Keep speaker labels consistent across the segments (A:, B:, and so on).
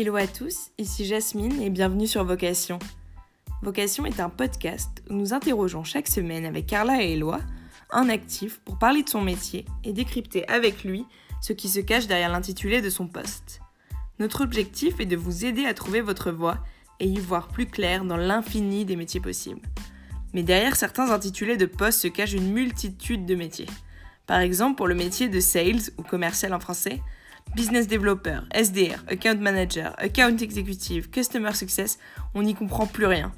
A: Hello à tous, ici Jasmine et bienvenue sur Vocation. Vocation est un podcast où nous interrogeons chaque semaine avec Carla et Eloi un actif pour parler de son métier et décrypter avec lui ce qui se cache derrière l'intitulé de son poste. Notre objectif est de vous aider à trouver votre voie et y voir plus clair dans l'infini des métiers possibles. Mais derrière certains intitulés de poste se cache une multitude de métiers. Par exemple, pour le métier de sales ou commercial en français, business developer, SDR, account manager, account executive, customer success, on n'y comprend plus rien.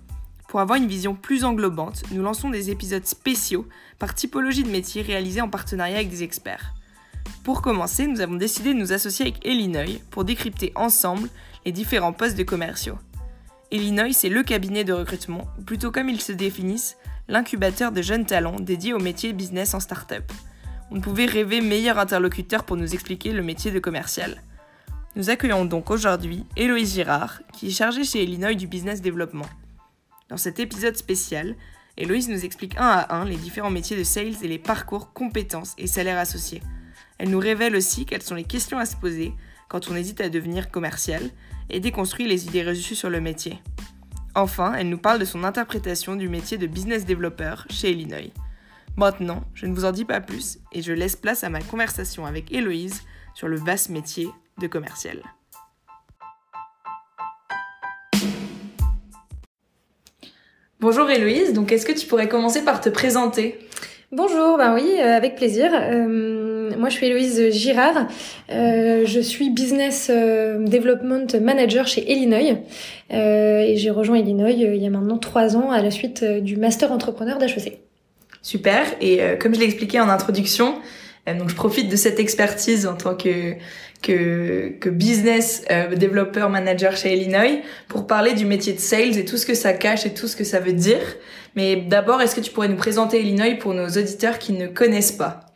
A: Pour avoir une vision plus englobante, nous lançons des épisodes spéciaux par typologie de métier réalisés en partenariat avec des experts. Pour commencer, nous avons décidé de nous associer avec Illinois pour décrypter ensemble les différents postes de commerciaux. Illinois, c'est le cabinet de recrutement, ou plutôt comme ils se définissent, l'incubateur de jeunes talents dédié au métier business en start-up. On pouvait rêver meilleur interlocuteur pour nous expliquer le métier de commercial. Nous accueillons donc aujourd'hui Héloïse Girard, qui est chargée chez Illinois du business développement. Dans cet épisode spécial, Héloïse nous explique un à un les différents métiers de sales et les parcours, compétences et salaires associés. Elle nous révèle aussi quelles sont les questions à se poser quand on hésite à devenir commercial et déconstruit les idées reçues sur le métier. Enfin, elle nous parle de son interprétation du métier de business developer chez Illinois. Maintenant, je ne vous en dis pas plus et je laisse place à ma conversation avec Héloïse sur le vaste métier de commercial. Bonjour Héloïse, donc est-ce que tu pourrais commencer par te présenter?
B: Bonjour, ben oui, euh, avec plaisir. Euh, moi, je suis Héloïse Girard. Euh, je suis Business Development Manager chez Illinois. et j'ai rejoint Illinois il y a maintenant trois ans à la suite du Master Entrepreneur d'HEC.
A: Super. Et euh, comme je l'ai expliqué en introduction, euh, donc je profite de cette expertise en tant que que, business euh, developer manager chez Illinois pour parler du métier de sales et tout ce que ça cache et tout ce que ça veut dire. Mais d'abord, est-ce que tu pourrais nous présenter Illinois pour nos auditeurs qui ne connaissent pas?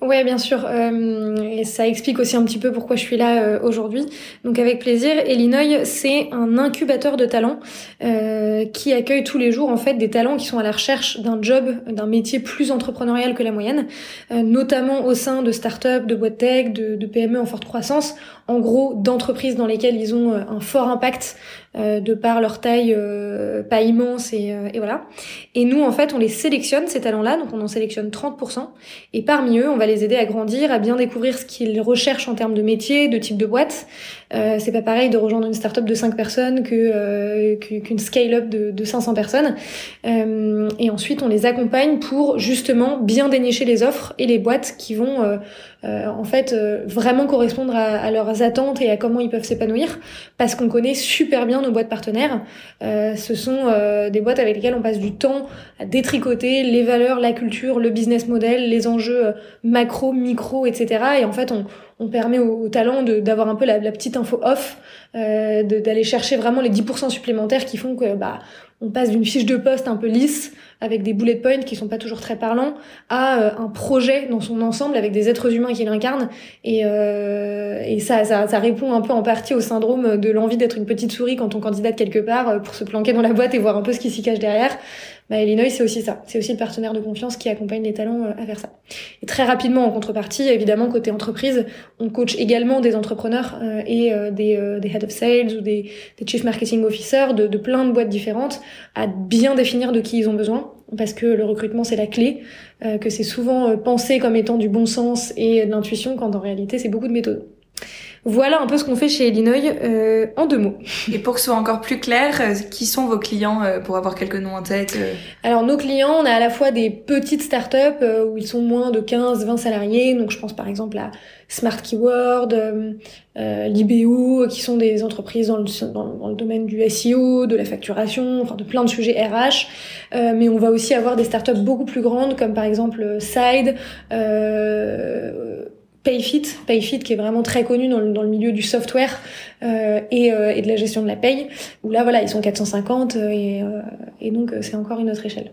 B: Ouais, bien sûr. Euh, et ça explique aussi un petit peu pourquoi je suis là euh, aujourd'hui. Donc avec plaisir. Illinois, c'est un incubateur de talents euh, qui accueille tous les jours en fait des talents qui sont à la recherche d'un job, d'un métier plus entrepreneurial que la moyenne, notamment au sein de start-up, de boîtes tech, de, PME en forte croissance, en gros d'entreprises dans lesquelles ils ont un fort impact euh, de par leur taille euh, pas immense et, et, voilà. Et nous en fait on les sélectionne ces talents-là, donc on en sélectionne 30% et parmi eux on va les aider à grandir, à bien découvrir ce qu'ils recherchent en termes de métier, de type de boîte. Euh, c'est pas pareil de rejoindre une start-up de 5 personnes que qu'une scale-up de, de 500 personnes. et ensuite on les accompagne pour justement bien dénicher les offres et les boîtes qui vont en fait vraiment correspondre à, leurs attentes et à comment ils peuvent s'épanouir, parce qu'on connaît super bien nos boîtes partenaires. Euh, ce sont euh, des boîtes avec lesquelles on passe du temps à détricoter les valeurs, la culture, le business model, les enjeux euh, macro, micro, etc. Et en fait, on, on permet aux, talents d'avoir un peu la, la, petite info off, euh, d'aller chercher vraiment les 10% supplémentaires qui font que bah on passe d'une fiche de poste un peu lisse avec des bullet points qui sont pas toujours très parlants à euh, un projet dans son ensemble avec des êtres humains qui l'incarnent. Et, euh, et ça, ça, ça, répond un peu en partie au syndrome de l'envie d'être une petite souris quand on candidate quelque part euh, pour se planquer dans la boîte et voir un peu ce qui s'y cache derrière bah, Illinois, c'est aussi ça. C'est aussi le partenaire de confiance qui accompagne les talents euh, à faire ça. Et très rapidement, en contrepartie, évidemment, côté entreprise, on coach également des entrepreneurs euh, et euh, des, des head of sales ou des, des chief marketing officers de, de plein de boîtes différentes à bien définir de qui ils ont besoin parce que le recrutement c'est la clé, que c'est souvent pensé comme étant du bon sens et de l'intuition quand en réalité c'est beaucoup de méthodes. Voilà un peu ce qu'on fait chez Illinois euh, en deux mots.
A: Et pour que ce soit encore plus clair, euh, qui sont vos clients euh, pour avoir quelques noms en tête euh
B: Alors nos clients, on a à la fois des petites startups où ils sont moins de 15-20 salariés, donc je pense par exemple à Smart Keyword, euh, Libéo, qui sont des entreprises dans le, dans, dans, le domaine du SEO, de la facturation, enfin de plein de sujets RH. Euh, mais on va aussi avoir des startups beaucoup plus grandes, comme par exemple Side. Payfit, Payfit qui est vraiment très connu dans le, dans le milieu du software euh, et, euh, et, de la gestion de la paye, où là voilà ils sont 450 euh, et, euh, et donc euh, c'est encore une autre échelle.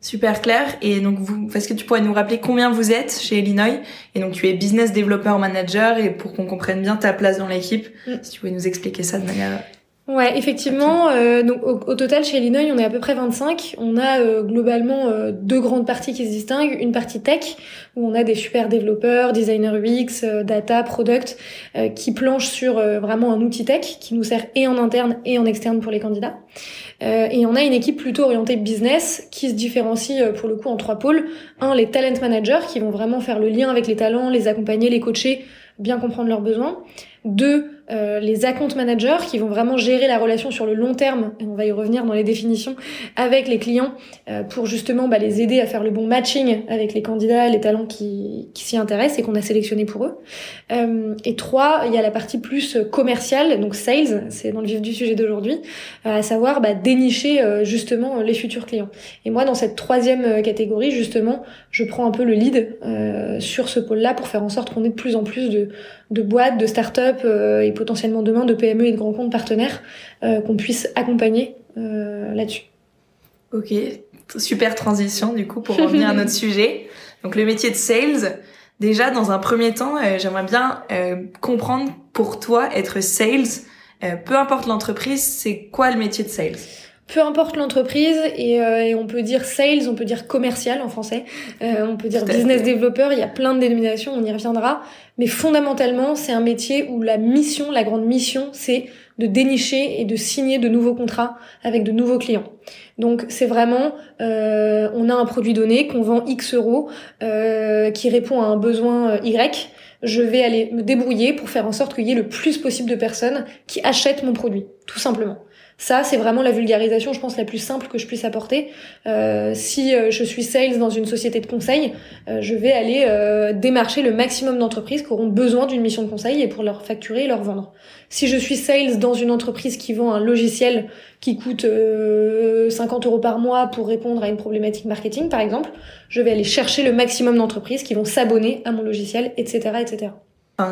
A: Super clair. Et donc, vous, est-ce que tu pourrais nous rappeler combien vous êtes chez Illinois? Et donc, tu es business developer manager. Et pour qu'on comprenne bien ta place dans l'équipe, mm. si tu pouvais nous expliquer ça de manière
B: Ouais, effectivement. Euh, donc au, total chez Illinois, on est à peu près 25. On a euh, globalement euh, deux grandes parties qui se distinguent. Une partie tech où on a des super développeurs, designers UX, data, product, qui planchent sur vraiment un outil tech qui nous sert et en interne et en externe pour les candidats. et on a une équipe plutôt orientée business qui se différencie pour le coup en trois pôles. Un, les talent managers qui vont vraiment faire le lien avec les talents, les accompagner, les coacher, bien comprendre leurs besoins. Deux, euh, les account managers qui vont vraiment gérer la relation sur le long terme, et on va y revenir dans les définitions, avec les clients euh, pour justement bah, les aider à faire le bon matching avec les candidats, les talents qui, qui s'y intéressent et qu'on a sélectionné pour eux. Euh, et trois, il y a la partie plus commerciale, donc sales, c'est dans le vif du sujet d'aujourd'hui, à savoir bah, dénicher justement les futurs clients. Et moi, dans cette troisième catégorie, justement, je prends un peu le lead sur ce pôle-là pour faire en sorte qu'on ait de plus en plus de, de boîtes, de start-up et potentiellement demain de PME et de grands comptes partenaires euh, qu'on puisse accompagner euh, là-dessus.
A: Ok, super transition du coup pour revenir à notre sujet. Donc le métier de sales, déjà dans un premier temps, euh, j'aimerais bien comprendre pour toi être sales, peu importe l'entreprise, c'est quoi le métier de sales?
B: Peu importe l'entreprise et, on peut dire sales, on peut dire commercial en français, on peut dire business developer, il y a plein de dénominations, on y reviendra. Mais fondamentalement, c'est un métier où la mission, la grande mission, c'est de dénicher et de signer de nouveaux contrats avec de nouveaux clients. Donc c'est vraiment, euh, on a un produit donné qu'on vend X euros, euh, qui répond à un besoin euh, Y. Je vais aller me débrouiller pour faire en sorte qu'il y ait le plus possible de personnes qui achètent mon produit, tout simplement. Ça, c'est vraiment la vulgarisation, je pense, la plus simple que je puisse apporter. Euh, si euh, je suis sales dans une société de conseil, euh, je vais aller démarcher le maximum d'entreprises qui auront besoin d'une mission de conseil et pour leur facturer et leur vendre. Si je suis sales dans une entreprise qui vend un logiciel qui coûte 50 euros par mois pour répondre à une problématique marketing, par exemple, je vais aller chercher le maximum d'entreprises qui vont s'abonner à mon logiciel, etc., etc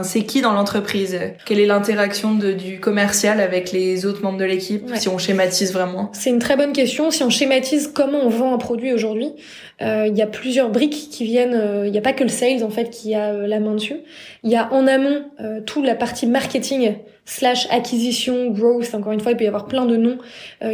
A: c'est qui dans l'entreprise? Quelle est l'interaction du commercial avec les autres membres de l'équipe? Si on schématise vraiment.
B: C'est une très bonne question. Si on schématise comment on vend un produit aujourd'hui, euh, il y a plusieurs briques qui viennent. Euh, il n'y a pas que le sales en fait qui a euh, la main dessus. Il y a en amont toute la partie marketing slash acquisition, growth. Encore une fois, il peut y avoir plein de noms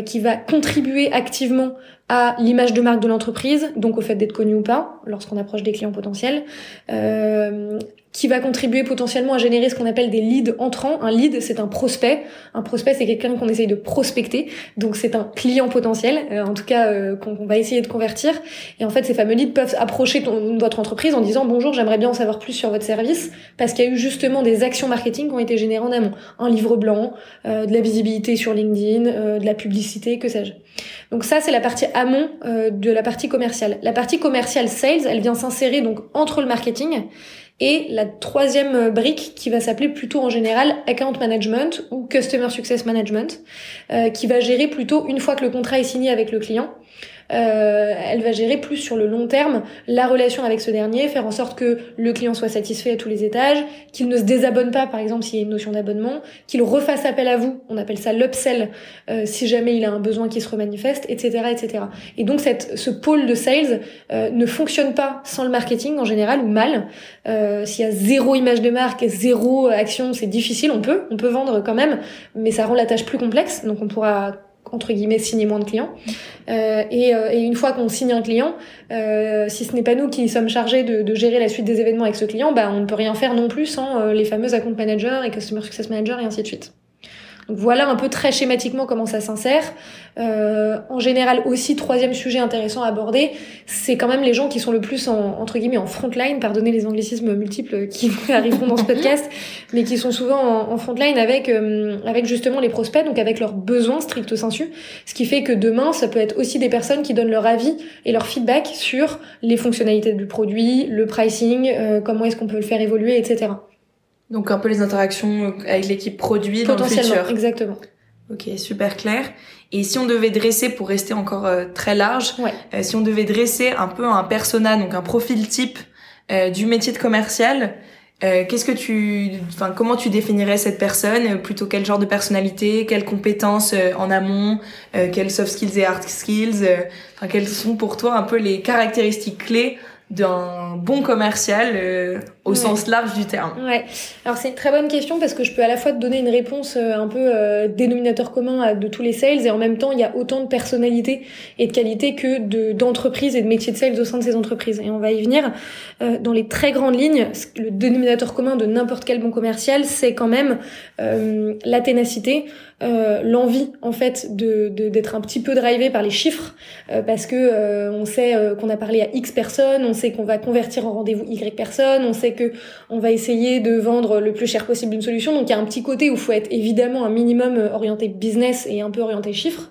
B: qui va contribuer activement à l'image de marque de l'entreprise, donc au fait d'être connu ou pas lorsqu'on approche des clients potentiels, euh, qui va contribuer potentiellement à générer ce qu'on appelle des leads entrants. Un lead, c'est un prospect. Un prospect, c'est quelqu'un qu'on essaye de prospecter. Donc, c'est un client potentiel, euh, en tout cas, euh, qu'on va essayer de convertir. Et en fait, ces fameux leads peuvent approcher votre entreprise en disant bonjour, j'aimerais bien en savoir plus sur votre service, parce qu'il y a eu justement des actions marketing qui ont été générées en amont. Un livre blanc, euh, de la visibilité sur LinkedIn, de la publicité, que sais-je. Donc ça, c'est la partie amont de la partie commerciale. La partie commerciale sales, elle vient s'insérer donc entre le marketing et la troisième brique qui va s'appeler plutôt en général account management ou customer success management, euh, qui va gérer plutôt une fois que le contrat est signé avec le client, euh, elle va gérer plus sur le long terme la relation avec ce dernier, faire en sorte que le client soit satisfait à tous les étages, qu'il ne se désabonne pas par exemple s'il y a une notion d'abonnement, qu'il refasse appel à vous, on appelle ça l'upsell euh, si jamais il a un besoin qui se remanifeste, etc. etc. Et donc ce pôle de sales euh, ne fonctionne pas sans le marketing en général ou mal. Euh, s'il y a zéro image de marque, zéro action, c'est difficile, on peut, on peut vendre quand même, mais ça rend la tâche plus complexe, donc on pourra entre guillemets signer moins de clients. Euh, et, euh, et, une fois qu'on signe un client, euh, si ce n'est pas nous qui sommes chargés de, de, gérer la suite des événements avec ce client, bah, on ne peut rien faire non plus sans euh, les fameux account managers et customer success managers et ainsi de suite. Voilà un peu très schématiquement comment ça s'insère. Euh, en général aussi, troisième sujet intéressant à aborder, c'est quand même les gens qui sont le plus en, entre guillemets en frontline, pardonnez les anglicismes multiples qui arriveront dans ce podcast, mais qui sont souvent en, en frontline avec, euh, avec justement les prospects, donc avec leurs besoins stricto sensu. Ce qui fait que demain, ça peut être aussi des personnes qui donnent leur avis et leur feedback sur les fonctionnalités du produit, le pricing, euh, comment est-ce qu'on peut le faire évoluer, etc.
A: Donc un peu les interactions avec l'équipe produit dans le futur.
B: Exactement.
A: Ok, super clair. Et si on devait dresser, pour rester encore euh, très large, euh, si on devait dresser un peu un persona, donc un profil type euh, du métier de commercial, qu'est-ce que tu, enfin, comment tu définirais cette personne? Plutôt quel genre de personnalité, quelles compétences en amont, quelles soft skills et hard skills Enfin, quelles sont pour toi un peu les caractéristiques clés d'un bon commercial euh, au sens large du terme
B: Ouais. Alors c'est une très bonne question parce que je peux à la fois te donner une réponse euh, un peu euh, dénominateur commun de tous les sales et en même temps il y a autant de personnalités et de qualités que de d'entreprises et de métiers de sales au sein de ces entreprises et on va y venir. dans les très grandes lignes, le dénominateur commun de n'importe quel bon commercial, c'est quand même la ténacité, l'envie en fait de d'être un petit peu drivé par les chiffres parce que on sait qu'on a parlé à X personnes, on sait qu'on va convertir en rendez-vous Y personnes, on sait on va essayer de vendre le plus cher possible une solution. Donc il y a un petit côté où il faut être évidemment un minimum orienté business et un peu orienté chiffres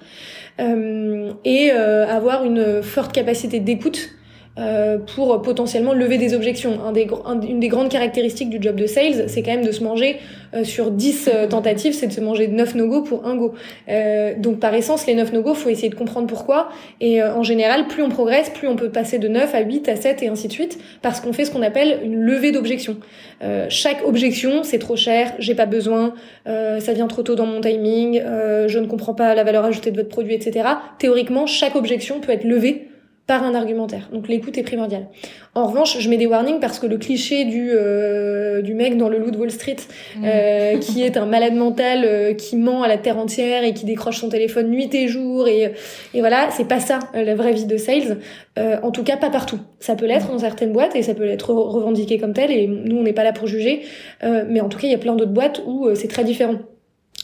B: euh, et euh, avoir une forte capacité d'écoute euh, pour potentiellement lever des objections. Un des, une des grandes caractéristiques du job de sales, c'est quand même de se manger euh, sur 10 euh, tentatives, c'est de se manger 9 no-go pour un go. donc par essence, les 9 no-go, faut essayer de comprendre pourquoi. Et en général, plus on progresse, plus on peut passer de 9 à 8 à 7 et ainsi de suite, parce qu'on fait ce qu'on appelle une levée d'objections. chaque objection, c'est trop cher, j'ai pas besoin, ça vient trop tôt dans mon timing, je ne comprends pas la valeur ajoutée de votre produit, etc. Théoriquement, chaque objection peut être levée par un argumentaire. Donc l'écoute est primordiale. En revanche, je mets des warnings parce que le cliché du euh, du mec dans le loup de Wall Street mm. euh, qui est un malade mental euh, qui ment à la terre entière et qui décroche son téléphone nuit et jour et et voilà, c'est pas ça la vraie vie de sales. en tout cas, pas partout. Ça peut l'être dans certaines boîtes et ça peut être revendiqué comme tel et nous on n'est pas là pour juger. mais en tout cas, il y a plein d'autres boîtes où c'est très différent.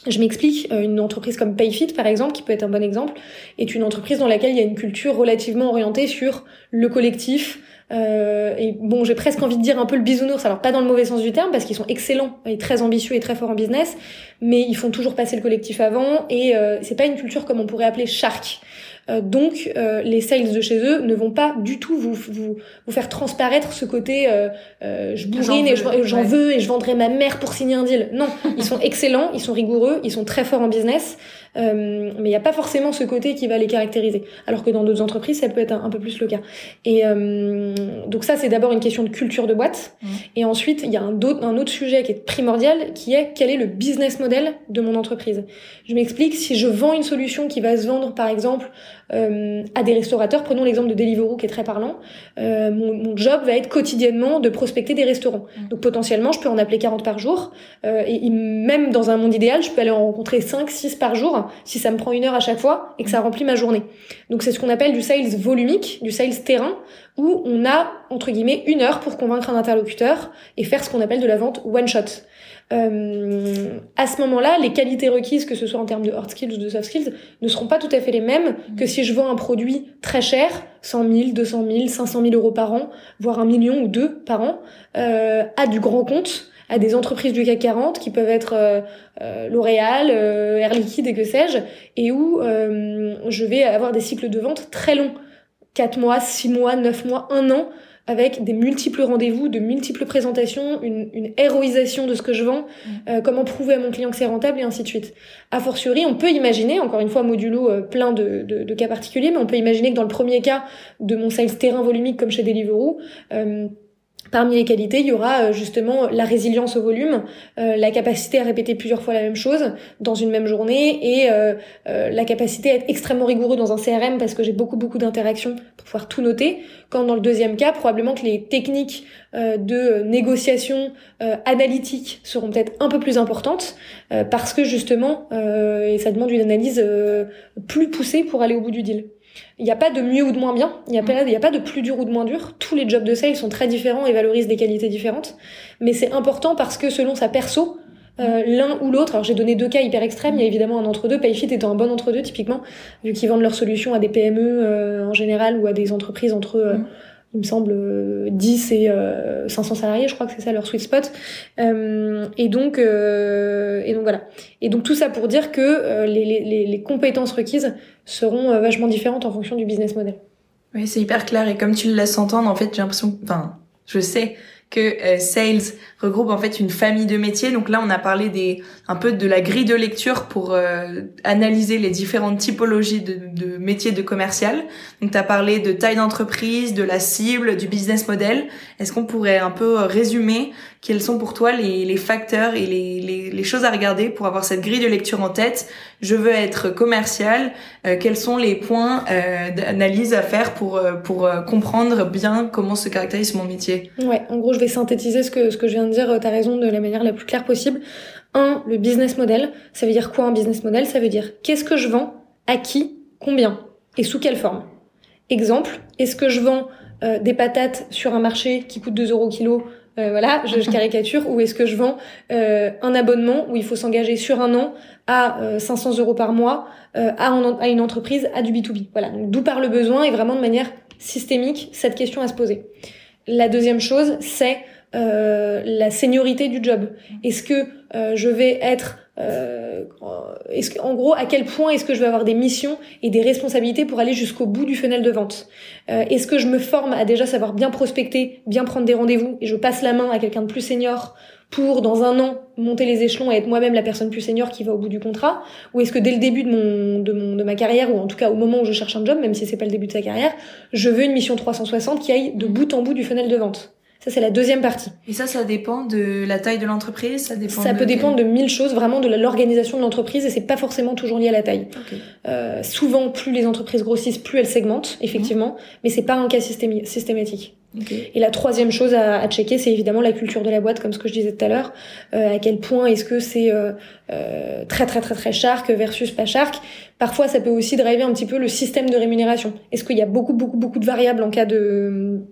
B: Je m'explique, euh, une entreprise comme Payfit par exemple, qui peut être un bon exemple, est une entreprise dans laquelle il y a une culture relativement orientée sur le collectif. Euh, et bon, j'ai presque envie de dire un peu le bisounours, alors pas dans le mauvais sens du terme, parce qu'ils sont excellents et très ambitieux et très forts en business, mais ils font toujours passer le collectif avant, et euh, c'est pas une culture comme on pourrait appeler shark. Euh, donc euh, les sales de chez eux ne vont pas du tout vous, vous, vous faire transparaître ce côté euh, je bourrine et j'en veux et je vendrai ma mère pour signer un deal. Non, ils sont excellents, ils sont rigoureux, ils sont très forts en business, mais il n'y a pas forcément ce côté qui va les caractériser. Alors que dans d'autres entreprises, ça peut être un, peu plus le cas. Et donc ça, c'est d'abord une question de culture de boîte. Mmh. Et ensuite, il y a un, autre, un autre sujet qui est primordial, qui est quel est le business model de mon entreprise. Je m'explique, si je vends une solution qui va se vendre, par exemple, euh, à des restaurateurs. Prenons l'exemple de Deliveroo qui est très parlant. Euh, mon, mon, job va être quotidiennement de prospecter des restaurants. Mm. Donc potentiellement, je peux en appeler 40 par jour. Euh, et, même dans un monde idéal, je peux aller en rencontrer 5, 6 par jour si ça me prend une heure à chaque fois et que ça remplit ma journée. Donc c'est ce qu'on appelle du sales volumique, du sales terrain, où on a, entre guillemets, une heure pour convaincre un interlocuteur et faire ce qu'on appelle de la vente one shot. Euh, à ce moment-là, les qualités requises, que ce soit en termes de hard skills ou de soft skills, ne seront pas tout à fait les mêmes que si je vends un produit très cher, 100 000, 200 000, 500 000 euros par an, voire un million ou deux par an, euh, à du grand compte, à des entreprises du CAC 40 qui peuvent être euh, euh L'Oréal, euh, Air Liquide et que sais-je, et où euh, je vais avoir des cycles de vente très longs. 4 mois, 6 mois, 9 mois, 1 an, avec des multiples rendez-vous, de multiples présentations, une, une héroïsation de ce que je vends, mm. euh, comment prouver à mon client que c'est rentable et ainsi de suite. A fortiori, on peut imaginer, encore une fois modulo euh, plein de, de, de, cas particuliers, mais on peut imaginer que dans le premier cas de mon sales terrain volumique comme chez Deliveroo, euh, Parmi les qualités, il y aura euh, justement la résilience au volume, euh, la capacité à répéter plusieurs fois la même chose dans une même journée et euh, la capacité à être extrêmement rigoureux dans un CRM parce que j'ai beaucoup beaucoup d'interactions pour pouvoir tout noter. Quand dans le deuxième cas, probablement que les techniques de négociation analytique seront peut-être un peu plus importantes parce que justement, et ça demande une analyse plus poussée pour aller au bout du deal. Il n'y a pas de mieux ou de moins bien, il n'y a, pas, mm. a pas de plus dur ou de moins dur. Tous les jobs de sales sont très différents et valorisent des qualités différentes. Mais c'est important parce que selon sa perso, euh, l'un ou l'autre, alors j'ai donné deux cas hyper extrêmes, il y a évidemment un entre-deux, Payfit étant un bon entre-deux typiquement, vu qu'ils vendent leurs solutions à des PME euh, en général ou à des entreprises entre... Euh, mm il me semble 10 et 500 euh, salariés, je crois que c'est ça leur sweet spot. Euh, et donc euh, et donc voilà. Et donc tout ça pour dire que les, les, les compétences requises seront vachement différentes en fonction du business model.
A: Oui, c'est hyper clair et comme tu le laisses entendre, en fait, j'ai l'impression, enfin, je sais que euh, sales regroupe en fait une famille de métiers. Donc là, on a parlé des un peu de la grille de lecture pour euh, analyser les différentes typologies de, de métiers de commercial. Donc tu as parlé de taille d'entreprise, de la cible, du business model. Est-ce qu'on pourrait un peu euh, résumer quels sont pour toi les, les facteurs et les, les, les, choses à regarder pour avoir cette grille de lecture en tête? Je veux être commercial, quels sont les points d'analyse à faire pour pour comprendre bien comment se caractérise mon métier?
B: Ouais, en gros, je vais synthétiser ce que ce que je viens de dire. T'as raison de la manière la plus claire possible. Un, le business model. Ça veut dire quoi un business model? Ça veut dire qu'est-ce que je vends, à qui, combien? Et sous quelle forme? Exemple, est-ce que je vends euh, des patates sur un marché qui coûte 2 euros kilo? Euh, voilà, je, je, caricature, ou est-ce que je vends euh, un abonnement où il faut s'engager sur un an à 500 euros par mois à, à, une entreprise, à du B2B. Voilà, d'où part le besoin et vraiment de manière systémique cette question à se poser. La deuxième chose, c'est la seniorité du job. Est-ce que je vais être euh, est-ce en gros, à quel point est-ce que je vais avoir des missions et des responsabilités pour aller jusqu'au bout du funnel de vente? Euh, Est-ce que je me forme à déjà savoir bien prospecter, bien prendre des rendez-vous et je passe la main à quelqu'un de plus senior pour dans un an monter les échelons et être moi-même la personne plus senior qui va au bout du contrat? Ou est-ce que dès le début de mon, de mon de ma carrière ou en tout cas au moment où je cherche un job, même si c'est pas le début de sa carrière, je veux une mission 360 qui aille de bout en bout du funnel de vente? Ça, c'est la deuxième partie.
A: Et ça, ça dépend de la taille de l'entreprise Ça dépend
B: Ça peut dépendre de mille choses, vraiment de l'organisation de l'entreprise, et c'est pas forcément toujours lié à la taille. Euh, souvent, plus les entreprises grossissent, plus elles segmentent, effectivement, mais c'est pas un cas systématique. Et la troisième chose à, à checker, c'est évidemment la culture de la boîte, comme ce que je disais tout à l'heure. Euh, à quel point est-ce que c'est euh, euh, très très très très shark versus pas shark Parfois, ça peut aussi driver un petit peu le système de rémunération. Est-ce qu'il y a beaucoup beaucoup beaucoup de variables en cas de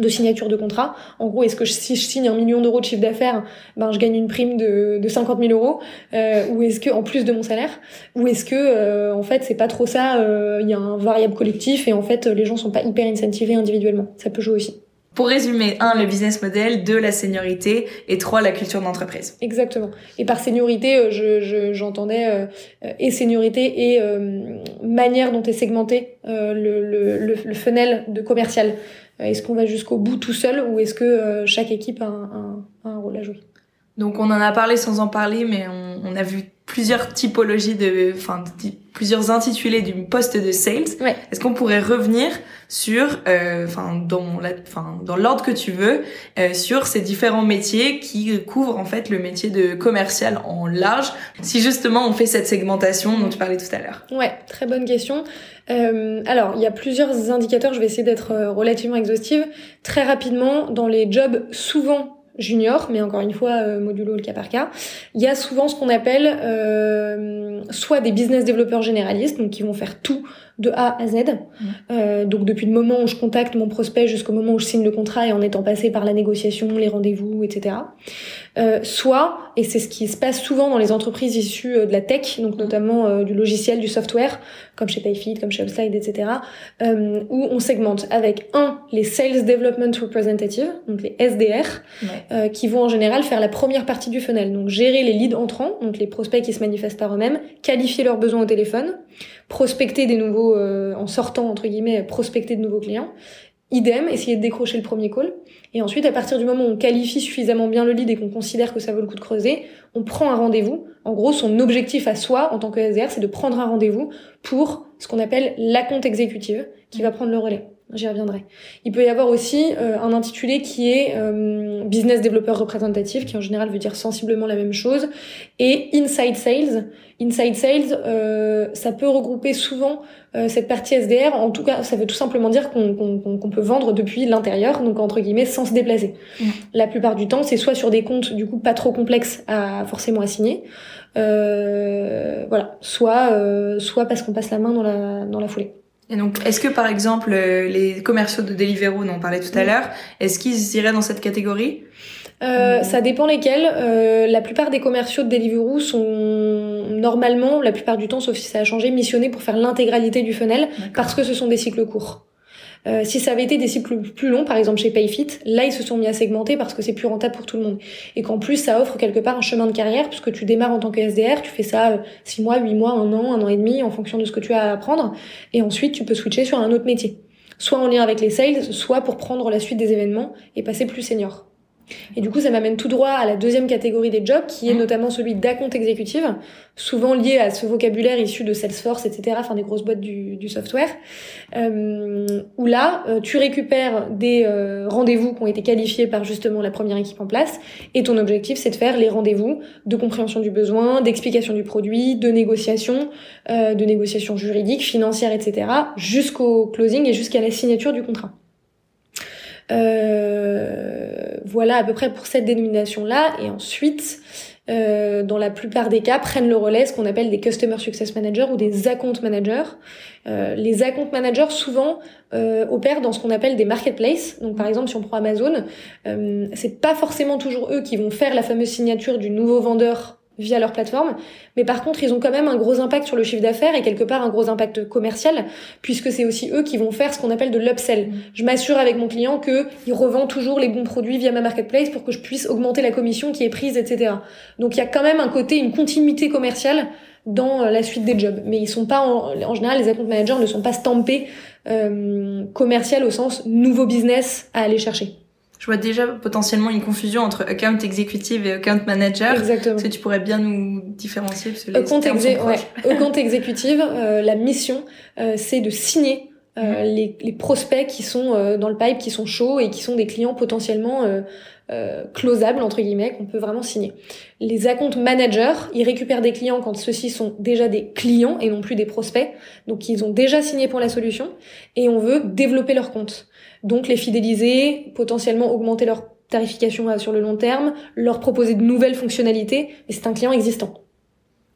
B: de signature de contrat. En gros, est-ce que si je signe un million d'euros de chiffre d'affaires, ben je gagne une prime de, de 50 000 euros, euh, ou est-ce que en plus de mon salaire, ou est-ce que euh, en fait c'est pas trop ça, euh, il y a un variable collectif et en fait les gens sont pas hyper incentivés individuellement. Ça peut jouer aussi.
A: Pour résumer, un, le business model, deux, la seniorité, et trois, la culture d'entreprise.
B: Exactement. Et par seniorité, je, j'entendais euh, et seniorité et manière dont est segmenté le, le, le, le funnel de commercial. Euh, est-ce qu'on va jusqu'au bout tout seul ou est-ce que euh, chaque équipe a un, un, un, rôle à jouer?
A: Donc on en a parlé sans en parler, mais on, on a vu plusieurs typologies de, enfin, plusieurs intitulés du poste de sales.
B: Ouais.
A: Est-ce qu'on pourrait revenir sur, euh, enfin, dans la, enfin, dans l'ordre que tu veux, euh, sur ces différents métiers qui couvrent en fait le métier de commercial en large, si justement on fait cette segmentation dont tu parlais tout à l'heure.
B: Ouais, très bonne question. Euh, alors, il y a plusieurs indicateurs. Je vais essayer d'être euh, relativement exhaustive. Très rapidement, dans les jobs souvent junior, mais encore une fois euh, modulo le cas par cas. Il y a souvent ce qu'on appelle euh, soit des business développeurs généralistes, donc qui vont faire tout de A à Z. Mmh. Euh, donc depuis le moment où je contacte mon prospect jusqu'au moment où je signe le contrat et en étant passé par la négociation, les rendez-vous, etc. Euh, soit, et c'est ce qui se passe souvent dans les entreprises issues euh, de la tech, donc mmh. notamment du logiciel, du software, comme chez Payfit, comme chez Upslide, etc., euh, où on segmente avec un les Sales Development Representatives, donc les SDR, ouais. qui vont en général faire la première partie du funnel, donc gérer les leads entrants, donc les prospects qui se manifestent par eux-mêmes, qualifier leurs besoins au téléphone, prospecter des nouveaux, euh, en sortant entre guillemets, prospecter de nouveaux clients. Idem, essayer de décrocher le premier call. Et ensuite, à partir du moment où on qualifie suffisamment bien le lead et qu'on considère que ça vaut le coup de creuser, on prend un rendez-vous. En gros, son objectif à soi, en tant que SDR, c'est de prendre un rendez-vous pour ce qu'on appelle la compte exécutive, qui va prendre le relais. J'y reviendrai. Il peut y avoir aussi euh, un intitulé qui est euh, business développeur représentatif, qui en général veut dire sensiblement la même chose, et inside sales. Inside sales, euh, ça peut regrouper souvent euh, cette partie SDR. En tout cas, ça veut tout simplement dire qu'on qu qu peut vendre depuis l'intérieur, donc entre guillemets sans se déplacer. Mmh. La plupart du temps, c'est soit sur des comptes du coup pas trop complexes à forcément assigner, euh, voilà, soit soit parce qu'on passe la main dans la dans la foulée.
A: Et donc, est-ce que par exemple euh, les commerciaux de Deliveroo, dont on parlait tout à l'heure, est-ce qu'ils iraient dans cette catégorie?
B: Euh, ça dépend lesquels. Euh, la plupart des commerciaux de Deliveroo sont normalement, la plupart du temps, sauf si ça a changé, missionnés pour faire l'intégralité du funnel parce que ce sont des cycles courts. Euh, si ça avait été des cycles plus longs, par exemple chez Payfit, là ils se sont mis à segmenter parce que c'est plus rentable pour tout le monde. Et qu'en plus ça offre quelque part un chemin de carrière puisque tu démarres en tant que SDR, tu fais ça 6 euh, mois, 8 mois, 1 an, 1 an et demi en fonction de ce que tu as à apprendre. Et ensuite tu peux switcher sur un autre métier. Soit en lien avec les sales, soit pour prendre la suite des événements et passer plus senior. Et du coup, ça m'amène tout droit à la deuxième catégorie des jobs, qui est mmh. notamment celui d'account exécutive, souvent lié à ce vocabulaire issu de Salesforce, etc., enfin des grosses boîtes du, du software, euh, où là, euh, tu récupères des euh, rendez-vous qui ont été qualifiés par justement la première équipe en place, et ton objectif, c'est de faire les rendez-vous de compréhension du besoin, d'explication du produit, de négociation, euh, de négociation juridique, financière, etc., jusqu'au closing et jusqu'à la signature du contrat. Euh, voilà à peu près pour cette dénomination-là. Et ensuite, euh, dans la plupart des cas, prennent le relais ce qu'on appelle des Customer Success Managers ou des Account Managers. Euh, les Account Managers, souvent, opèrent dans ce qu'on appelle des marketplaces. Donc, par exemple, si on prend Amazon, c'est pas forcément toujours eux qui vont faire la fameuse signature du nouveau vendeur via leur plateforme. Mais par contre, ils ont quand même un gros impact sur le chiffre d'affaires et quelque part un gros impact commercial, puisque c'est aussi eux qui vont faire ce qu'on appelle de l'upsell. Je m'assure avec mon client qu'il revend toujours les bons produits via ma marketplace pour que je puisse augmenter la commission qui est prise, etc. Donc il y a quand même un côté, une continuité commerciale dans euh, la suite des jobs. Mais ils sont pas, en, général, les account managers ne sont pas stampés euh, commercial au sens nouveau business à aller chercher.
A: Je vois déjà potentiellement une confusion entre account exécutive et account manager.
B: Exactement.
A: Est-ce que tu pourrais bien nous différencier parce que
B: les account, exé ouais. account exécutive, euh, la mission, euh, c'est de signer euh, mhm. les, les, prospects qui sont euh, dans le pipe, qui sont chauds et qui sont des clients potentiellement euh, closables entre guillemets qu'on peut vraiment signer. Les account managers, ils récupèrent des clients quand ceux-ci sont déjà des clients et non plus des prospects, donc ils ont déjà signé pour la solution et on veut développer leur compte. Donc les fidéliser, potentiellement augmenter leur tarification euh, sur le long terme, leur proposer de nouvelles fonctionnalités, et c'est un client existant.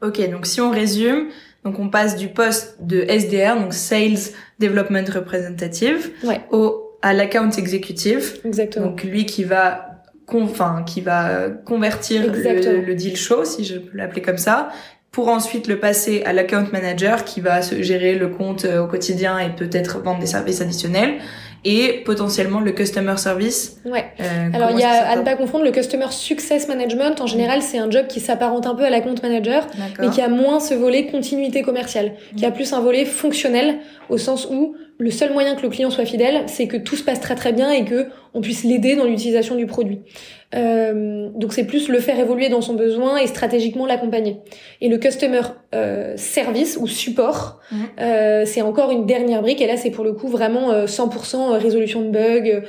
A: Ok, donc si on résume, donc on passe du poste de SDR, donc Sales Development Representative, au à l'account exécutif.
B: Exactement.
A: Donc lui qui va enfin qui va convertir le, le, deal show si je peux l'appeler comme ça pour ensuite le passer à l'account manager qui va se gérer le compte euh, au quotidien et peut-être vendre des services additionnels et potentiellement le customer service.
B: Ouais. Euh, Alors il y a à ne pas confondre le customer success management. En général, c'est un job qui s'apparente un peu à la compte manager, mais qui a moins ce volet continuité commerciale, qui a plus un volet fonctionnel au sens où le seul moyen que le client soit fidèle, c'est que tout se passe très très bien et que on puisse l'aider dans l'utilisation du produit. Euh, donc c'est plus le faire évoluer dans son besoin et stratégiquement l'accompagner. Et le customer euh, service ou support, euh, c'est encore une dernière brique. Et là, c'est pour le coup vraiment 100% euh, résolution de bugs.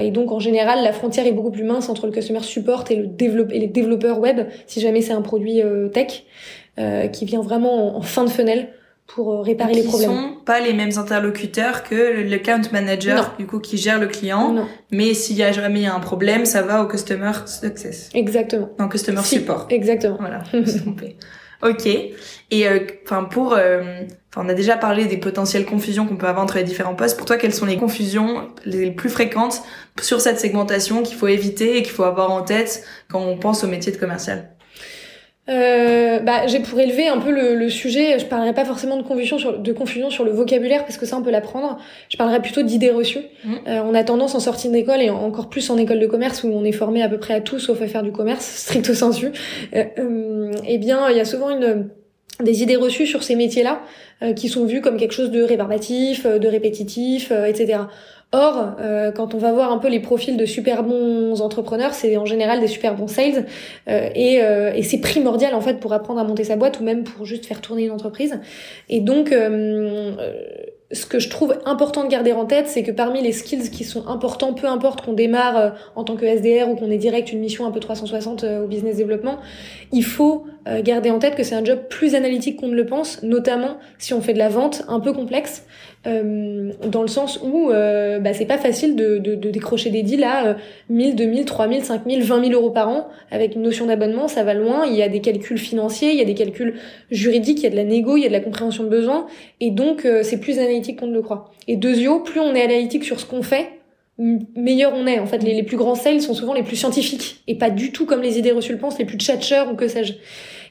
B: Et donc en général, la frontière est beaucoup plus mince entre le customer support et, le développe et les développeurs web, si jamais c'est un produit euh, tech, qui vient vraiment en, en fin de funnel pour euh, réparer les problèmes.
A: sont pas les mêmes interlocuteurs que le account manager du coup qui gère le client. Non. Mais s'il y a jamais un problème, ça va au customer success.
B: Exactement.
A: Non, customer support.
B: Exactement.
A: Voilà, je me suis trompée. Ok. Et euh, enfin pour, euh, enfin on a déjà parlé des potentielles confusions qu'on peut avoir entre les différents postes. Pour toi, quelles sont les confusions les plus fréquentes sur cette segmentation qu'il faut éviter et qu'il faut avoir en tête quand on pense au métier de commercial?
B: Euh, bah, j'ai pour élever un peu le, le, sujet, je parlerai pas forcément de confusion sur, de confusion sur le vocabulaire parce que ça on peut l'apprendre. Je parlerai plutôt d'idées reçues. Mmh. Euh, on a tendance en sortie d'école et encore plus en école de commerce où on est formé à peu près à tout sauf à faire du commerce stricto sensu. Euh, euh, eh bien, il y a souvent une des idées reçues sur ces métiers-là euh, qui sont vus comme quelque chose de rébarbatif, de répétitif, etc. Or, euh, quand on va voir un peu les profils de super bons entrepreneurs, c'est en général des super bons sales, euh, et, euh, et c'est primordial en fait pour apprendre à monter sa boîte ou même pour juste faire tourner une entreprise. Et donc, euh, ce que je trouve important de garder en tête, c'est que parmi les skills qui sont importants, peu importe qu'on démarre euh, en tant que SDR ou qu'on ait direct une mission un peu 360 euh, au business développement, il faut garder en tête que c'est un job plus analytique qu'on ne le pense, notamment si on fait de la vente un peu complexe, dans le sens où bah, c'est pas facile de, de, de, décrocher des deals à 1000, 2000, 3000, 5000, 20 000 euros par an avec une notion d'abonnement, ça va loin. Il y a des calculs financiers, il y a des calculs juridiques, il y a de la négo, il y a de la compréhension de besoins, et donc c'est plus analytique qu'on ne le croit. Et deuxièmement, plus on est analytique sur ce qu'on fait, meilleur on est. En fait, les, plus grands sales sont souvent les plus scientifiques et pas du tout comme les idées reçues le pensent, les plus tchatcheurs ou que sais-je.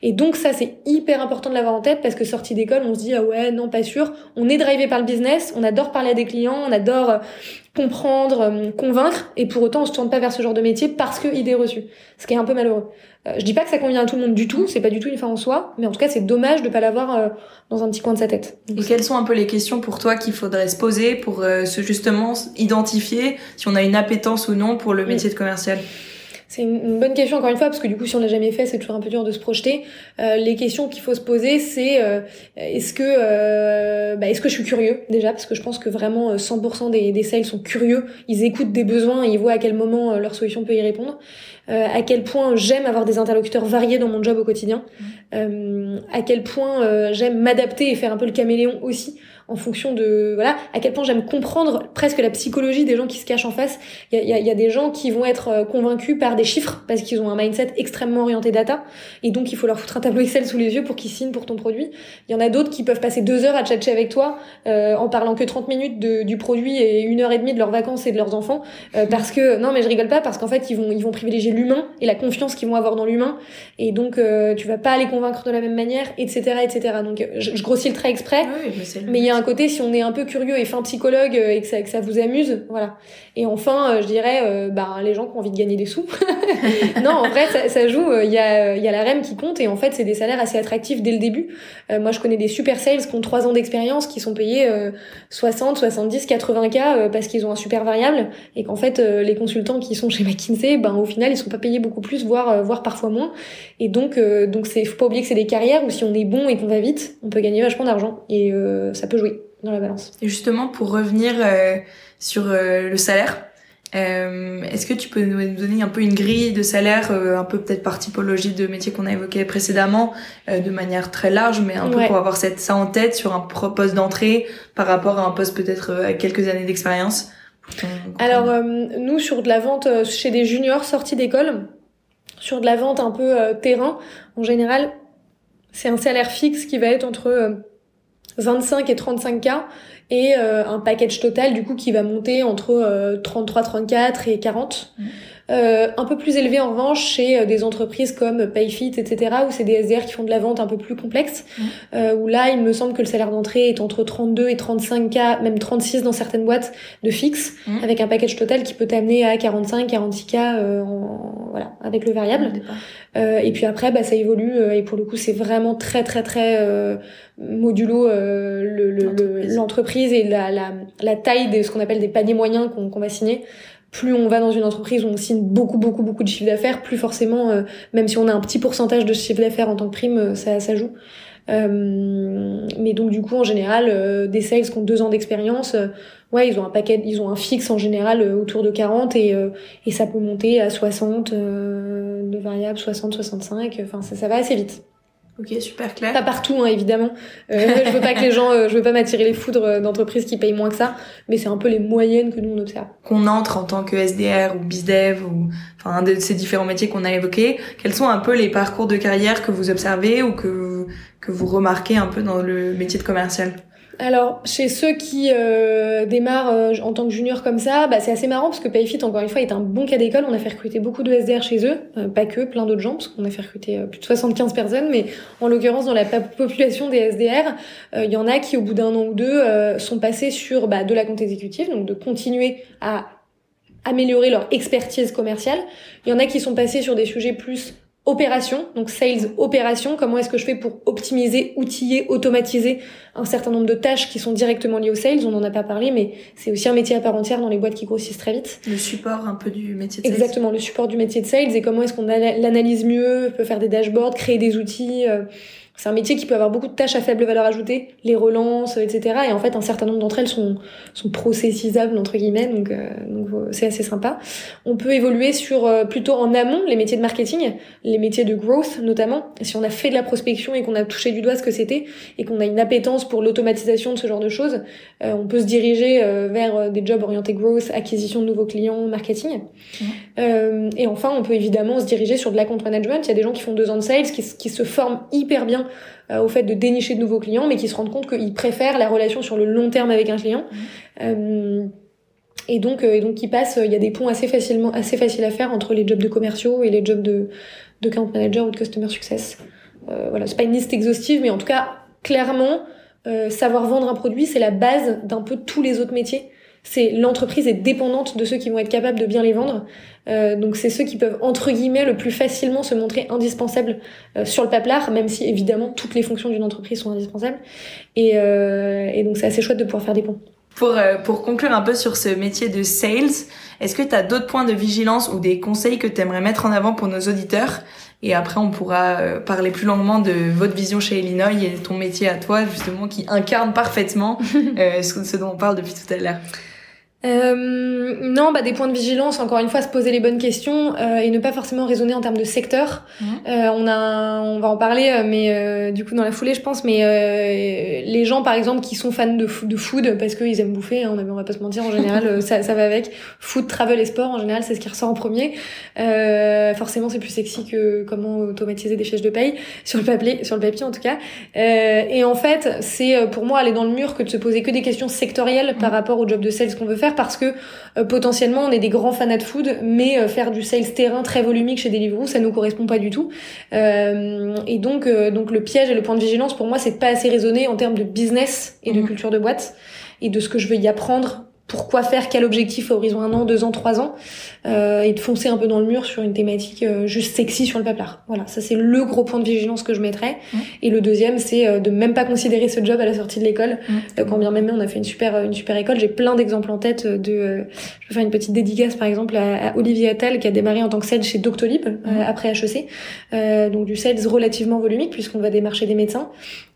B: Et donc ça, c'est hyper important de l'avoir en tête parce que sortie d'école, on se dit ah ouais non pas sûr. On est drivé par le business, on adore parler à des clients, on adore euh, comprendre, euh, convaincre, et pour autant on se tourne pas vers ce genre de métier parce que idée reçue. Ce qui est un peu malheureux. Euh, je dis pas que ça convient à tout le monde du tout, c'est pas du tout une fin en soi, mais en tout cas c'est dommage de pas l'avoir dans un petit coin de sa tête.
A: et quelles sont un peu les questions pour toi qu'il faudrait se poser pour se justement identifier si on a une appétence ou non pour le métier de commercial?
B: C'est une bonne question encore une fois parce que du coup si on l'a jamais fait c'est toujours un peu dur de se projeter. Euh, les questions qu'il faut se poser c'est euh, est-ce que euh, bah, est-ce que je suis curieux déjà? Parce que je pense que vraiment 100% des, des sales sont curieux, ils écoutent des besoins et ils voient à quel moment leur solution peut y répondre. à quel point j'aime avoir des interlocuteurs variés dans mon job au quotidien. Mmh. à quel point j'aime m'adapter et faire un peu le caméléon aussi en fonction de voilà à quel point j'aime comprendre presque la psychologie des gens qui se cachent en face. Il y a, y a, des gens qui vont être euh, convaincus par des chiffres parce qu'ils ont un mindset extrêmement orienté data. Et donc il faut leur foutre un tableau Excel sous les yeux pour qu'ils signent pour ton produit. Il y en a d'autres qui peuvent passer deux heures à tchatcher avec toi euh, en parlant que 30 minutes de, du produit et une heure et demie de leurs vacances et de leurs enfants euh, parce que non mais je rigole pas parce qu'en fait ils vont ils vont privilégier l'humain et la confiance qu'ils vont avoir dans l'humain. Et donc tu vas pas les convaincre de la même manière etc etc donc je, je grossis le trait exprès. Mais il y a un côté, si on est un peu curieux et fin psychologue euh, et que ça, vous amuse, voilà. Et enfin, euh, je dirais, euh, bah, les gens qui ont envie de gagner des sous. non, en vrai, ça, joue. Il y a, y a la REM qui compte et en fait, c'est des salaires assez attractifs dès le début. moi, je connais des super sales qui ont 3 ans d'expérience qui sont payés 60, 70, 80 k parce qu'ils ont un super variable et qu'en fait, les consultants qui sont chez McKinsey, ben au final, ils sont pas payés beaucoup plus, voire voire parfois moins. Et donc, donc c'est faut pas oublier que c'est des carrières où si on est bon et qu'on va vite, on peut gagner vachement d'argent et ça peut jouer dans la balance.
A: Et justement, pour revenir euh, sur euh, le salaire, euh, est-ce que tu peux nous donner un peu une grille de salaire, un peu peut-être par typologie de métier qu'on a évoqué précédemment, de manière très large, mais un peu pour avoir cette, ça en tête sur un poste d'entrée par rapport à un poste peut-être à quelques années d'expérience?
B: Alors, nous, sur de la vente chez des juniors sortis d'école, sur de la vente un peu terrain, en général, c'est un salaire fixe qui va être entre 25 et 35 k et euh, un package total du coup qui va monter entre 33, euh, 34 et 40. Mmh. Euh, un peu plus élevé en revanche chez des entreprises comme Payfit, etc., où c'est des SDR qui font de la vente un peu plus complexe, mmh. où là, il me semble que le salaire d'entrée est entre 32 et 35 k, même 36 dans certaines boîtes de fixe, mmh. avec un package total qui peut t'amener à 45, 46 k, en, voilà, avec le variable. et puis après, bah, ça évolue, et pour le coup, c'est vraiment très, très, très modulo euh, l'entreprise et la, la, la, taille de ce qu'on appelle des paniers moyens qu'on va signer plus on va dans une entreprise où on signe beaucoup beaucoup beaucoup de chiffre d'affaires plus forcément euh, même si on a un petit pourcentage de chiffre d'affaires en tant que prime euh, ça, ça joue. Euh, mais donc du coup en général des sales qui ont deux ans d'expérience ouais ils ont un paquet ils ont un fixe en général autour de 40 et et ça peut monter à 60 de variables 60 65 enfin ça, ça va assez vite
A: Ok, super clair.
B: Pas partout, hein, évidemment. Euh, je veux pas que les gens, euh, je veux pas m'attirer les foudres euh, d'entreprises qui payent moins que ça, mais c'est un peu les moyennes que nous on observe.
A: Qu'on entre en tant que SDR ou BizDev ou enfin un de ces différents métiers qu'on a évoqués, quels sont un peu les parcours de carrière que vous observez ou que que vous remarquez un peu dans le métier de commercial?
B: Alors, chez ceux qui euh, démarrent euh, en tant que junior comme ça, bah, c'est assez marrant parce que Payfit, encore une fois, est un bon cas d'école. On a fait recruter beaucoup de SDR chez eux, euh, pas que, plein d'autres gens, parce qu'on a fait recruter plus de 75 personnes, mais en l'occurrence, dans la population des SDR, il y en a qui, au bout d'un an ou deux, sont passés sur bah, de la compte exécutive, donc de continuer à améliorer leur expertise commerciale. Il y en a qui sont passés sur des sujets plus opération, donc sales opération, comment est-ce que je fais pour optimiser, outiller, automatiser un certain nombre de tâches qui sont directement liées au sales, on n'en a pas parlé, mais c'est aussi un métier à part entière dans les boîtes qui grossissent très vite.
A: Le support un peu du métier de
B: sales. Exactement, le support du métier de sales et comment est-ce qu'on l'analyse mieux, peut faire des dashboards, créer des outils. Euh, c'est un métier qui peut avoir beaucoup de tâches à faible valeur ajoutée, les relances, etc. Et en fait, un certain nombre d'entre elles sont, sont processisables, entre guillemets, donc euh, donc c'est assez sympa. On peut évoluer sur euh, plutôt en amont les métiers de marketing, les métiers de growth notamment. Si on a fait de la prospection et qu'on a touché du doigt ce que c'était, et qu'on a une appétence pour l'automatisation de ce genre de choses, euh, on peut se diriger vers des jobs orientés growth, acquisition de nouveaux clients, marketing. Mmh. et enfin, on peut évidemment se diriger sur de la compte management. Il y a des gens qui font deux ans de sales, qui, qui se forment hyper bien euh, au fait de dénicher de nouveaux clients, mais qui se rendent compte qu'ils préfèrent la relation sur le long terme avec un client. Mmh. Euh, et donc, euh, et donc qui passe, il y a des ponts assez facilement, assez faciles à faire entre les jobs de commerciaux et les jobs de, de account manager ou de customer success. Voilà, c'est pas une liste exhaustive, mais en tout cas, clairement, savoir vendre un produit, c'est la base d'un peu tous les autres métiers c'est l'entreprise est dépendante de ceux qui vont être capables de bien les vendre. Euh, donc c'est ceux qui peuvent entre guillemets le plus facilement se montrer indispensables euh, sur le paplard, même si évidemment toutes les fonctions d'une entreprise sont indispensables. Et, euh, et donc c'est assez chouette de pouvoir faire des ponts.
A: Pour, pour conclure un peu sur ce métier de sales, est-ce que tu as d'autres points de vigilance ou des conseils que tu aimerais mettre en avant pour nos auditeurs? Et après, on pourra parler plus longuement de votre vision chez Illinois et ton métier à toi, justement, qui incarne parfaitement ce dont on parle depuis tout à l'heure.
B: Euh, non, bah des points de vigilance. Encore une fois, se poser les bonnes questions euh, et ne pas forcément raisonner en termes de secteur. Mmh. Euh, on a, on va en parler, euh, mais euh, du coup dans la foulée, je pense. Mais euh, les gens, par exemple, qui sont fans de, de food parce qu'ils aiment bouffer, hein, on va pas se mentir. En général, ça, ça va avec. Food, travel et sport, en général, c'est ce qui ressort en premier. forcément, c'est plus sexy que comment automatiser des fiches de paye sur le papier, sur le papier en tout cas. et en fait, c'est pour moi aller dans le mur que de se poser que des questions sectorielles par mmh. rapport au job de sales qu'on veut faire parce que euh, potentiellement on est des grands fanats de food, mais euh, faire du sales terrain très volumique chez Deliveroo, ça nous correspond pas du tout. Euh, et donc, donc le piège et le point de vigilance pour moi, c'est de pas assez raisonner en termes de business et de mmh. culture de boîte et de ce que je veux y apprendre pourquoi faire, quel objectif à horizon un an, deux ans, trois ans, euh, et de foncer un peu dans le mur sur une thématique euh, juste sexy sur le paplard. Voilà, ça c'est le gros point de vigilance que je mettrais. Mmh. Et le deuxième, c'est euh, de même pas considérer ce job à la sortie de l'école. Mmh. Euh, quand bien même on a fait une super une super école, j'ai plein d'exemples en tête de. je vais faire une petite dédicace par exemple à, à Olivier Attal qui a démarré en tant que sales chez Doctolib mmh. après HEC, donc du sales relativement volumique puisqu'on va démarcher des médecins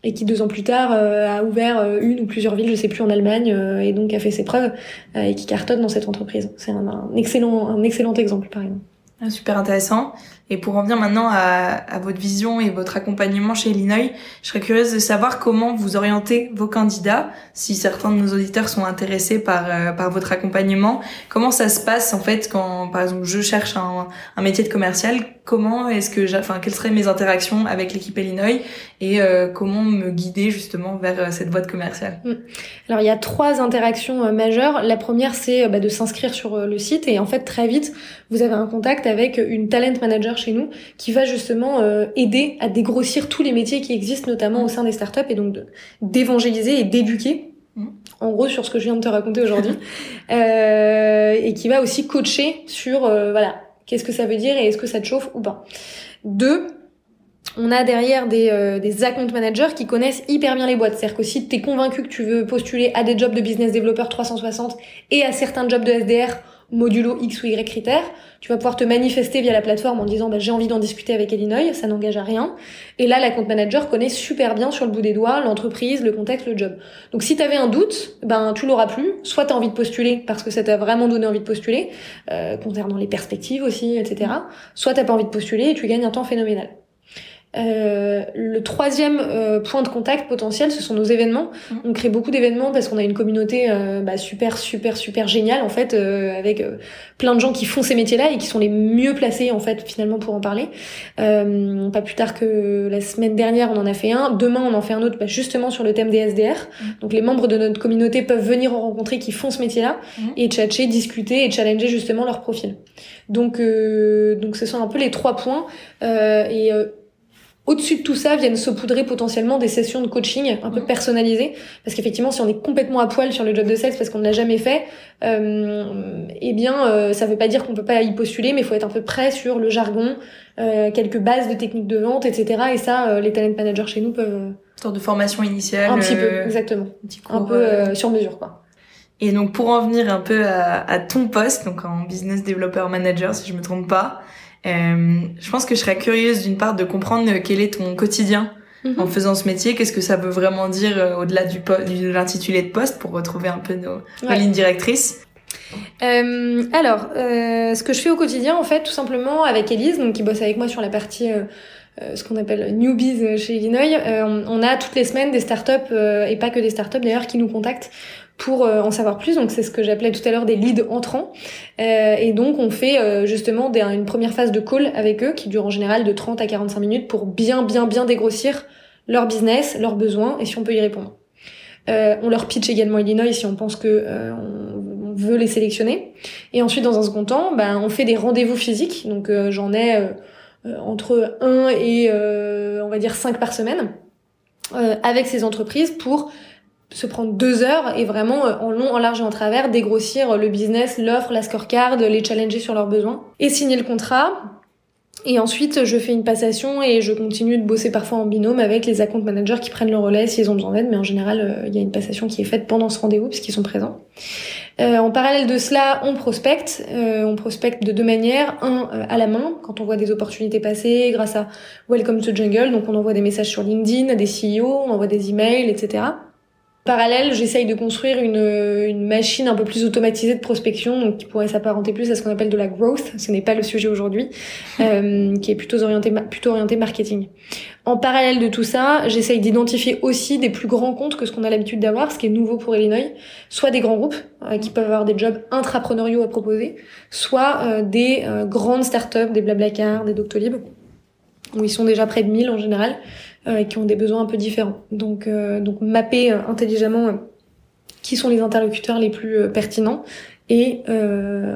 B: et qui deux ans plus tard a ouvert une ou plusieurs villes, je sais plus en Allemagne, et donc a fait ses preuves. Euh, et qui cartonne dans cette entreprise. C'est un, excellent, un excellent exemple, par exemple.
A: Ah, super intéressant. Et pour en venir maintenant à, à, votre vision et votre accompagnement chez Illinois, je serais curieuse de savoir comment vous orientez vos candidats, si certains de nos auditeurs sont intéressés par, euh, par votre accompagnement. Comment ça se passe en fait quand, par exemple, je cherche un, un métier de commercial? Comment est-ce que, enfin, quelles seraient mes interactions avec l'équipe Illinois et euh, comment me guider justement vers euh, cette boîte commerciale mm.
B: Alors il y a trois interactions majeures. La première c'est bah, de s'inscrire sur le site et en fait très vite vous avez un contact avec une talent manager chez nous qui va justement euh, aider à dégrossir tous les métiers qui existent notamment au sein des startups et donc d'évangéliser et d'éduquer mm. en gros sur ce que je viens de te raconter aujourd'hui euh, et qui va aussi coacher sur euh, voilà qu'est-ce que ça veut dire et est-ce que ça te chauffe ou pas? Deux, on a derrière des, euh, des account managers qui connaissent hyper bien les boîtes. C'est-à-dire que si tu es convaincu que tu veux postuler à des jobs de business developer 360 et à certains jobs de SDR modulo X ou Y critères, tu vas pouvoir te manifester via la plateforme en disant bah, j'ai envie d'en discuter avec Illinois, ça n'engage à rien. Et là, la compte manager connaît super bien sur le bout des doigts l'entreprise, le contexte, le job. Donc si tu avais un doute, ben tu l'auras plus. Soit tu as envie de postuler parce que ça t'a vraiment donné envie de postuler, euh, concernant les perspectives aussi, etc. Soit t'as pas envie de postuler et tu gagnes un temps phénoménal. Euh, le troisième euh, point de contact potentiel, ce sont nos événements. Mmh. On crée beaucoup d'événements parce qu'on a une communauté euh, bah, super, super, super géniale en fait, avec plein de gens qui font ces métiers-là et qui sont les mieux placés en fait finalement pour en parler. pas plus tard que la semaine dernière, on en a fait un. Demain, on en fait un autre, bah, justement sur le thème des SDR. Mmh. Donc les membres de notre communauté peuvent venir en rencontrer qui font ce métier-là mmh. et tchatcher, discuter et challenger justement leur profil. Donc, donc ce sont un peu les trois points et au-dessus de tout ça viennent saupoudrer potentiellement des sessions de coaching un peu mmh. personnalisées. Parce qu'effectivement si on est complètement à poil sur le job de sales parce qu'on ne l'a jamais fait euh, eh bien euh, ça veut pas dire qu'on peut pas y postuler mais il faut être un peu prêt sur le jargon euh, quelques bases de techniques de vente etc et ça euh, les talent managers chez nous peuvent une
A: sorte de formation initiale
B: un petit peu euh, exactement. un, un peu sur mesure quoi.
A: Et donc pour en venir un peu à, à ton poste donc en business developer manager si je me trompe pas euh, je pense que je serais curieuse d'une part de comprendre quel est ton quotidien mhm. en faisant ce métier. Qu'est-ce que ça veut vraiment dire euh, au-delà du de l'intitulé de poste pour retrouver un peu nos, lignes directrices?
B: Euh, alors, euh, ce que je fais au quotidien, en fait, tout simplement avec Elise, donc qui bosse avec moi sur la partie euh, euh ce qu'on appelle newbies chez Illinois, on, on, a toutes les semaines des startups et pas que des startups d'ailleurs qui nous contactent pour euh, en savoir plus. Donc c'est ce que j'appelais tout à l'heure des leads entrants. Euh, et donc on fait euh, justement des, une première phase de call avec eux qui dure en général de 30 à 45 minutes pour bien bien bien dégrossir leur business, leurs besoins et si on peut y répondre. on leur pitch également Illinois si on pense que on, veut les sélectionner. Et ensuite dans un second temps, ben, on fait des rendez-vous physiques. Donc j'en ai entre 1 et on va dire 5 par semaine avec ces entreprises pour se prendre deux heures et vraiment euh, en long, en large et en travers dégrossir le business, l'offre, la scorecard, les challenger sur leurs besoins et signer le contrat. Et ensuite, je fais une passation et je continue de bosser parfois en binôme avec les account managers qui prennent le relais s'ils ont besoin d'aide. Mais en général, euh, il y a une passation qui est faite pendant ce rendez-vous puisqu'ils sont présents. Euh, en parallèle de cela, on prospecte. Euh, on prospecte de deux manières. Un, à la main, quand on voit des opportunités passer grâce à Welcome to Jungle. Donc on envoie des messages sur LinkedIn à des CEO, on envoie des emails, etc. Parallèle, j'essaye de construire une, une, machine un peu plus automatisée de prospection, donc qui pourrait s'apparenter plus à ce qu'on appelle de la growth. Ce n'est pas le sujet aujourd'hui, euh, qui est plutôt orienté plutôt orienté marketing. En parallèle de tout ça, j'essaye d'identifier aussi des plus grands comptes que ce qu'on a l'habitude d'avoir, ce qui est nouveau pour Illinois, soit des grands groupes euh, qui peuvent avoir des jobs intrapreneuriaux à proposer, soit euh, des grandes startups, des Blablacar, des Doctolib, où ils sont déjà près de 1000 en général euh, qui ont des besoins un peu différents. Donc, euh, donc mapper euh, intelligemment qui sont les interlocuteurs les plus pertinents et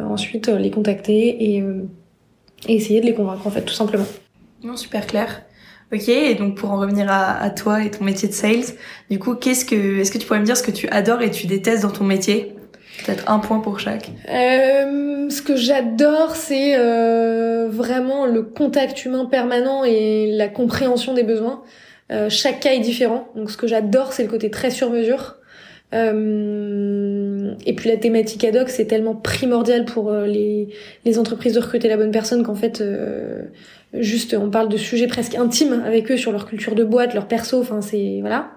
B: ensuite les contacter et, et, essayer de les convaincre en fait tout simplement.
A: Non, super clair. Ok, et donc pour en revenir à, à, toi et ton métier de sales, du coup, qu'est-ce que, est-ce que tu pourrais me dire ce que tu adores et tu détestes dans ton métier? Peut-être un point pour chaque.
B: Euh, ce que j'adore, c'est euh, vraiment le contact humain permanent et la compréhension des besoins. Euh, chaque cas est différent, donc ce que j'adore, c'est le côté très sur mesure. Euh, et puis la thématique ad hoc, c'est tellement primordial pour euh, les, les entreprises de recruter la bonne personne qu'en fait, euh, juste on parle de sujets presque intimes avec eux sur leur culture de boîte, leur perso. Enfin, c'est voilà.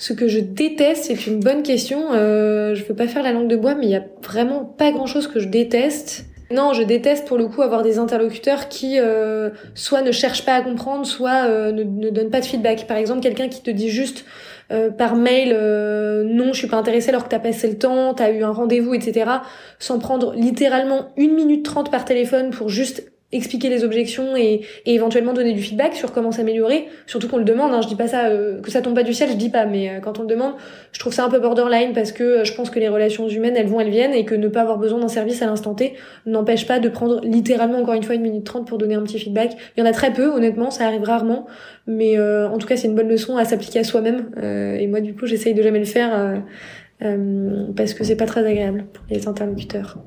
B: Ce que je déteste, c'est une bonne question. Euh, je veux pas faire la langue de bois, mais il y a vraiment pas grand chose que je déteste. Non, je déteste pour le coup avoir des interlocuteurs qui euh, soit ne cherchent pas à comprendre, soit euh, ne, ne, donnent pas de feedback. Par exemple, quelqu'un qui te dit juste euh, par mail euh, non, je suis pas intéressé alors que t'as passé le temps, t'as eu un rendez-vous, etc. Sans prendre littéralement une minute trente par téléphone pour juste expliquer les objections et, et, éventuellement donner du feedback sur comment s'améliorer. Surtout qu'on le demande, hein, je dis pas ça, euh, que ça tombe pas du ciel, je dis pas, mais euh, quand on le demande, je trouve ça un peu borderline parce que euh, je pense que les relations humaines, elles vont, elles viennent et que ne pas avoir besoin d'un service à l'instant T n'empêche pas de prendre littéralement encore une fois une minute trente pour donner un petit feedback. Il y en a très peu, honnêtement, ça arrive rarement, mais en tout cas c'est une bonne leçon à s'appliquer à soi-même. et moi du coup j'essaye de jamais le faire parce que c'est pas très agréable pour les interlocuteurs.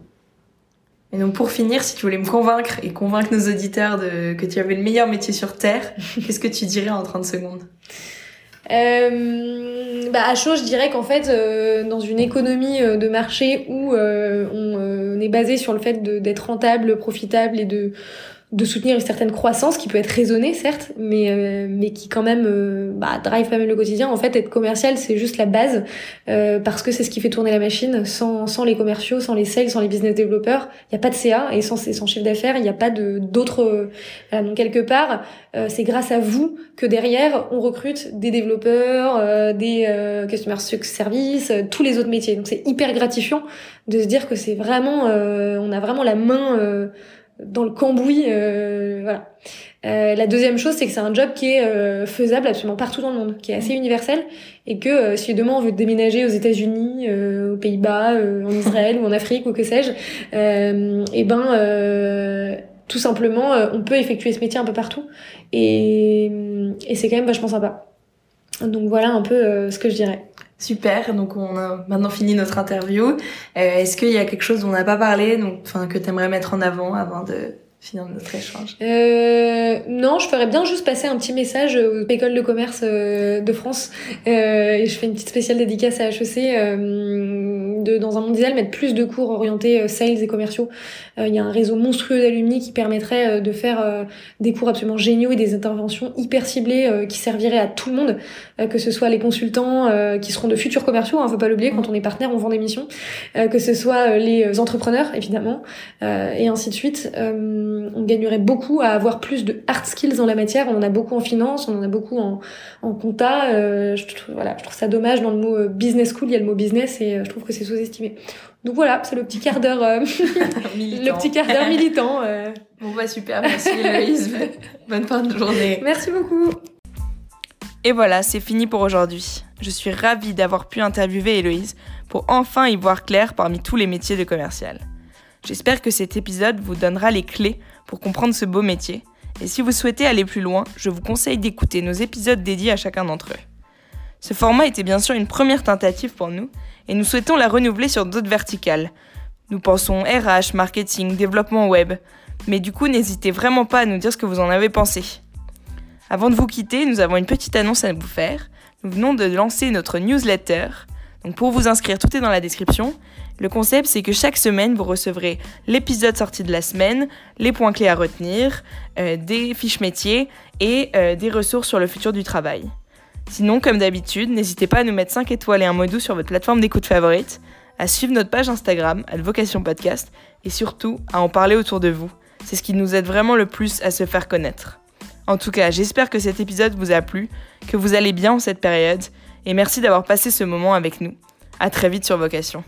A: Et donc pour finir, si tu voulais me convaincre et convaincre nos auditeurs de, que tu avais le meilleur métier sur Terre, qu'est-ce que tu dirais en 30 secondes?
B: Euh, bah à chaud, je dirais qu'en fait, euh, dans une économie euh, de marché où euh, on, on, est basé sur le fait d'être rentable, profitable et de de soutenir une certaine croissance qui peut être raisonnée certes mais euh, mais qui quand même euh, bah, drive pas même le quotidien. En fait être commercial c'est juste la base euh, parce que c'est ce qui fait tourner la machine. Sans sans les commerciaux sans les sales sans les business développeurs il y a pas de CA et sans sans chiffre d'affaires il n'y a pas de d'autres donc quelque part c'est grâce à vous que derrière on recrute des développeurs des customer service tous les autres métiers. Donc c'est hyper gratifiant de se dire que c'est vraiment on a vraiment la main dans le cambouis. Euh, voilà. Euh, la deuxième chose, c'est que c'est un job qui est euh, faisable absolument partout dans le monde, qui est assez universel, et que euh, si demain on veut déménager aux États-Unis, aux Pays-Bas, en Israël ou en Afrique ou que sais-je, et eh ben tout simplement, on peut effectuer ce métier un peu partout, et, et c'est quand même vachement sympa. Donc voilà un peu ce que je dirais.
A: Super, donc on a maintenant fini notre interview. Euh, Est-ce qu'il y a quelque chose dont on n'a pas parlé, donc, enfin, que tu aimerais mettre en avant avant de finir notre échange?
B: Euh, Non, je ferais bien juste passer un petit message aux écoles de commerce euh, de France. Euh, et je fais une petite spéciale dédicace à HEC. Euh, de, dans un monde idéal, mettre plus de cours orientés euh, sales et commerciaux. Euh, il y a un réseau monstrueux d'alumni qui permettrait de faire des cours absolument géniaux et des interventions hyper ciblées qui serviraient à tout le monde, que ce soit les consultants qui seront de futurs commerciaux, hein, faut pas l'oublier, quand on est partenaire, on vend des missions, que ce soit les entrepreneurs, évidemment, et ainsi de suite. on gagnerait beaucoup à avoir plus de hard skills dans la matière. On en a beaucoup en finance, on en a beaucoup en, en compta. je, voilà, je trouve ça dommage dans le mot business school, il y a le mot business et je trouve que c'est sous-estimé. Donc voilà, c'est le petit quart d'heure, euh, le petit quart d'heure militant. Euh.
A: Bon bah super, merci Héloïse. Bonne fin de journée.
B: Merci beaucoup.
A: Et voilà, c'est fini pour aujourd'hui. Je suis ravie d'avoir pu interviewer Héloïse pour enfin y voir clair parmi tous les métiers de commercial. J'espère que cet épisode vous donnera les clés pour comprendre ce beau métier. Et si vous souhaitez aller plus loin, je vous conseille d'écouter nos épisodes dédiés à chacun d'entre eux. Ce format était bien sûr une première tentative pour nous, et nous souhaitons la renouveler sur d'autres verticales. Nous pensons RH, marketing, développement web. Mais du coup, n'hésitez vraiment pas à nous dire ce que vous en avez pensé. Avant de vous quitter, nous avons une petite annonce à vous faire. Nous venons de lancer notre newsletter. Donc pour vous inscrire, tout est dans la description. Le concept, c'est que chaque semaine, vous recevrez l'épisode sorti de la semaine, les points clés à retenir, euh, des fiches métiers et euh, des ressources sur le futur du travail. Sinon, comme d'habitude, n'hésitez pas à nous mettre 5 étoiles et un mot doux sur votre plateforme d'écoute favorite, à suivre notre page Instagram, à Vocation Podcast, et surtout à en parler autour de vous. C'est ce qui nous aide vraiment le plus à se faire connaître. En tout cas, j'espère que cet épisode vous a plu, que vous allez bien en cette période, et merci d'avoir passé ce moment avec nous. À très vite sur Vocation.